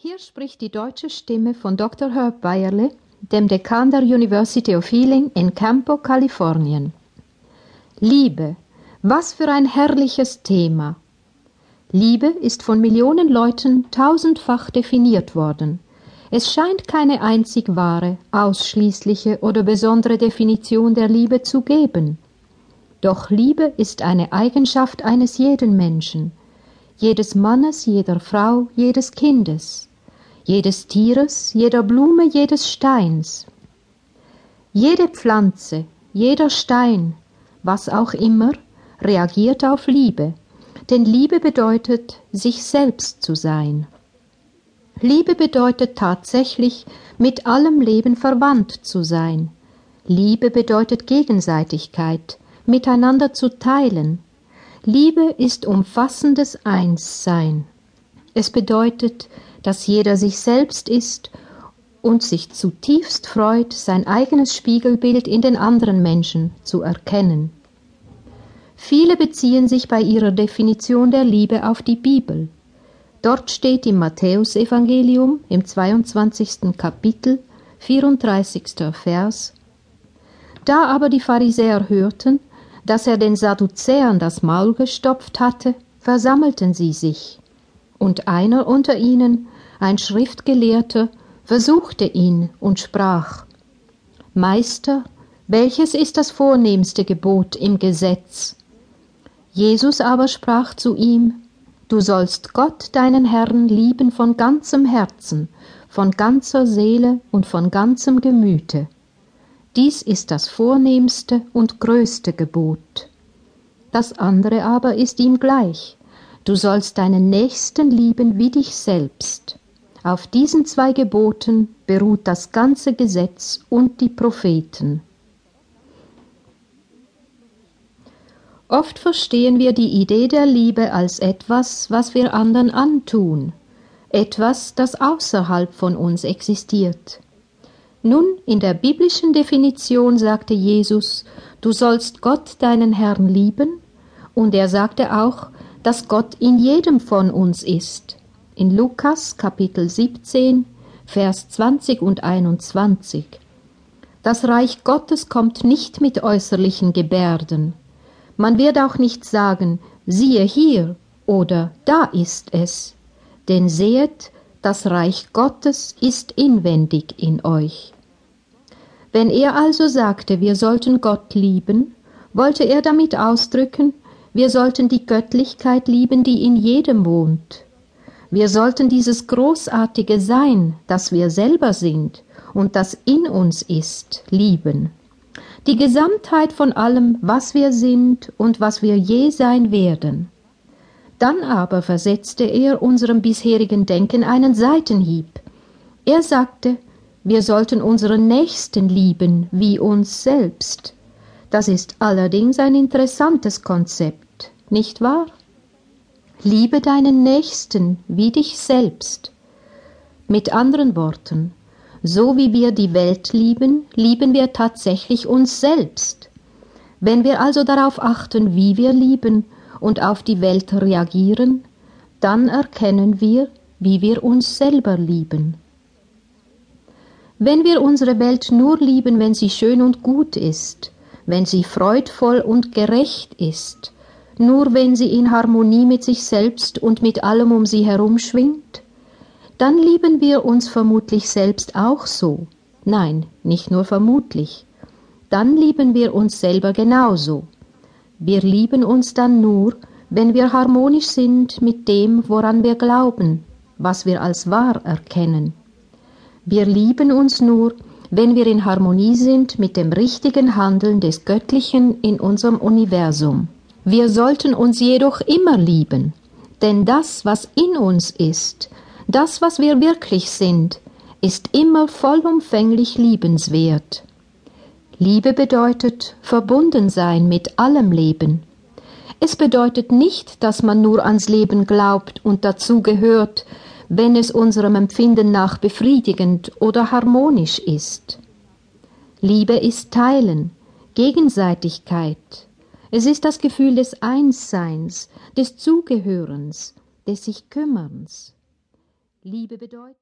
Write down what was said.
Hier spricht die deutsche Stimme von Dr. Herb Bayerle, dem Dekan der University of Healing in Campo, Kalifornien. Liebe, was für ein herrliches Thema. Liebe ist von Millionen Leuten tausendfach definiert worden. Es scheint keine einzig wahre, ausschließliche oder besondere Definition der Liebe zu geben. Doch Liebe ist eine Eigenschaft eines jeden Menschen, jedes Mannes, jeder Frau, jedes Kindes jedes Tieres, jeder Blume, jedes Steins. Jede Pflanze, jeder Stein, was auch immer, reagiert auf Liebe, denn Liebe bedeutet, sich selbst zu sein. Liebe bedeutet tatsächlich, mit allem Leben verwandt zu sein. Liebe bedeutet Gegenseitigkeit, miteinander zu teilen. Liebe ist umfassendes Einssein. Es bedeutet, dass jeder sich selbst ist und sich zutiefst freut, sein eigenes Spiegelbild in den anderen Menschen zu erkennen. Viele beziehen sich bei ihrer Definition der Liebe auf die Bibel. Dort steht im Matthäusevangelium im 22. Kapitel, 34. Vers, Da aber die Pharisäer hörten, dass er den Sadduzäern das Maul gestopft hatte, versammelten sie sich und einer unter ihnen, ein Schriftgelehrter, versuchte ihn und sprach Meister, welches ist das vornehmste Gebot im Gesetz? Jesus aber sprach zu ihm Du sollst Gott deinen Herrn lieben von ganzem Herzen, von ganzer Seele und von ganzem Gemüte. Dies ist das vornehmste und größte Gebot. Das andere aber ist ihm gleich. Du sollst deinen Nächsten lieben wie dich selbst. Auf diesen zwei Geboten beruht das ganze Gesetz und die Propheten. Oft verstehen wir die Idee der Liebe als etwas, was wir anderen antun, etwas, das außerhalb von uns existiert. Nun, in der biblischen Definition sagte Jesus, du sollst Gott deinen Herrn lieben, und er sagte auch, dass Gott in jedem von uns ist. In Lukas Kapitel 17, Vers 20 und 21. Das Reich Gottes kommt nicht mit äußerlichen Gebärden. Man wird auch nicht sagen, siehe hier oder da ist es. Denn sehet, das Reich Gottes ist inwendig in euch. Wenn er also sagte, wir sollten Gott lieben, wollte er damit ausdrücken, wir sollten die Göttlichkeit lieben, die in jedem wohnt. Wir sollten dieses großartige Sein, das wir selber sind und das in uns ist, lieben. Die Gesamtheit von allem, was wir sind und was wir je sein werden. Dann aber versetzte er unserem bisherigen Denken einen Seitenhieb. Er sagte, wir sollten unseren Nächsten lieben wie uns selbst. Das ist allerdings ein interessantes Konzept nicht wahr? Liebe deinen Nächsten wie dich selbst. Mit anderen Worten, so wie wir die Welt lieben, lieben wir tatsächlich uns selbst. Wenn wir also darauf achten, wie wir lieben und auf die Welt reagieren, dann erkennen wir, wie wir uns selber lieben. Wenn wir unsere Welt nur lieben, wenn sie schön und gut ist, wenn sie freudvoll und gerecht ist, nur wenn sie in Harmonie mit sich selbst und mit allem um sie herum schwingt? Dann lieben wir uns vermutlich selbst auch so. Nein, nicht nur vermutlich. Dann lieben wir uns selber genauso. Wir lieben uns dann nur, wenn wir harmonisch sind mit dem, woran wir glauben, was wir als wahr erkennen. Wir lieben uns nur, wenn wir in Harmonie sind mit dem richtigen Handeln des Göttlichen in unserem Universum. Wir sollten uns jedoch immer lieben, denn das, was in uns ist, das, was wir wirklich sind, ist immer vollumfänglich liebenswert. Liebe bedeutet verbunden sein mit allem Leben. Es bedeutet nicht, dass man nur ans Leben glaubt und dazu gehört, wenn es unserem Empfinden nach befriedigend oder harmonisch ist. Liebe ist Teilen, Gegenseitigkeit, es ist das Gefühl des Einsseins, des Zugehörens, des sich Kümmerns. Liebe bedeutet,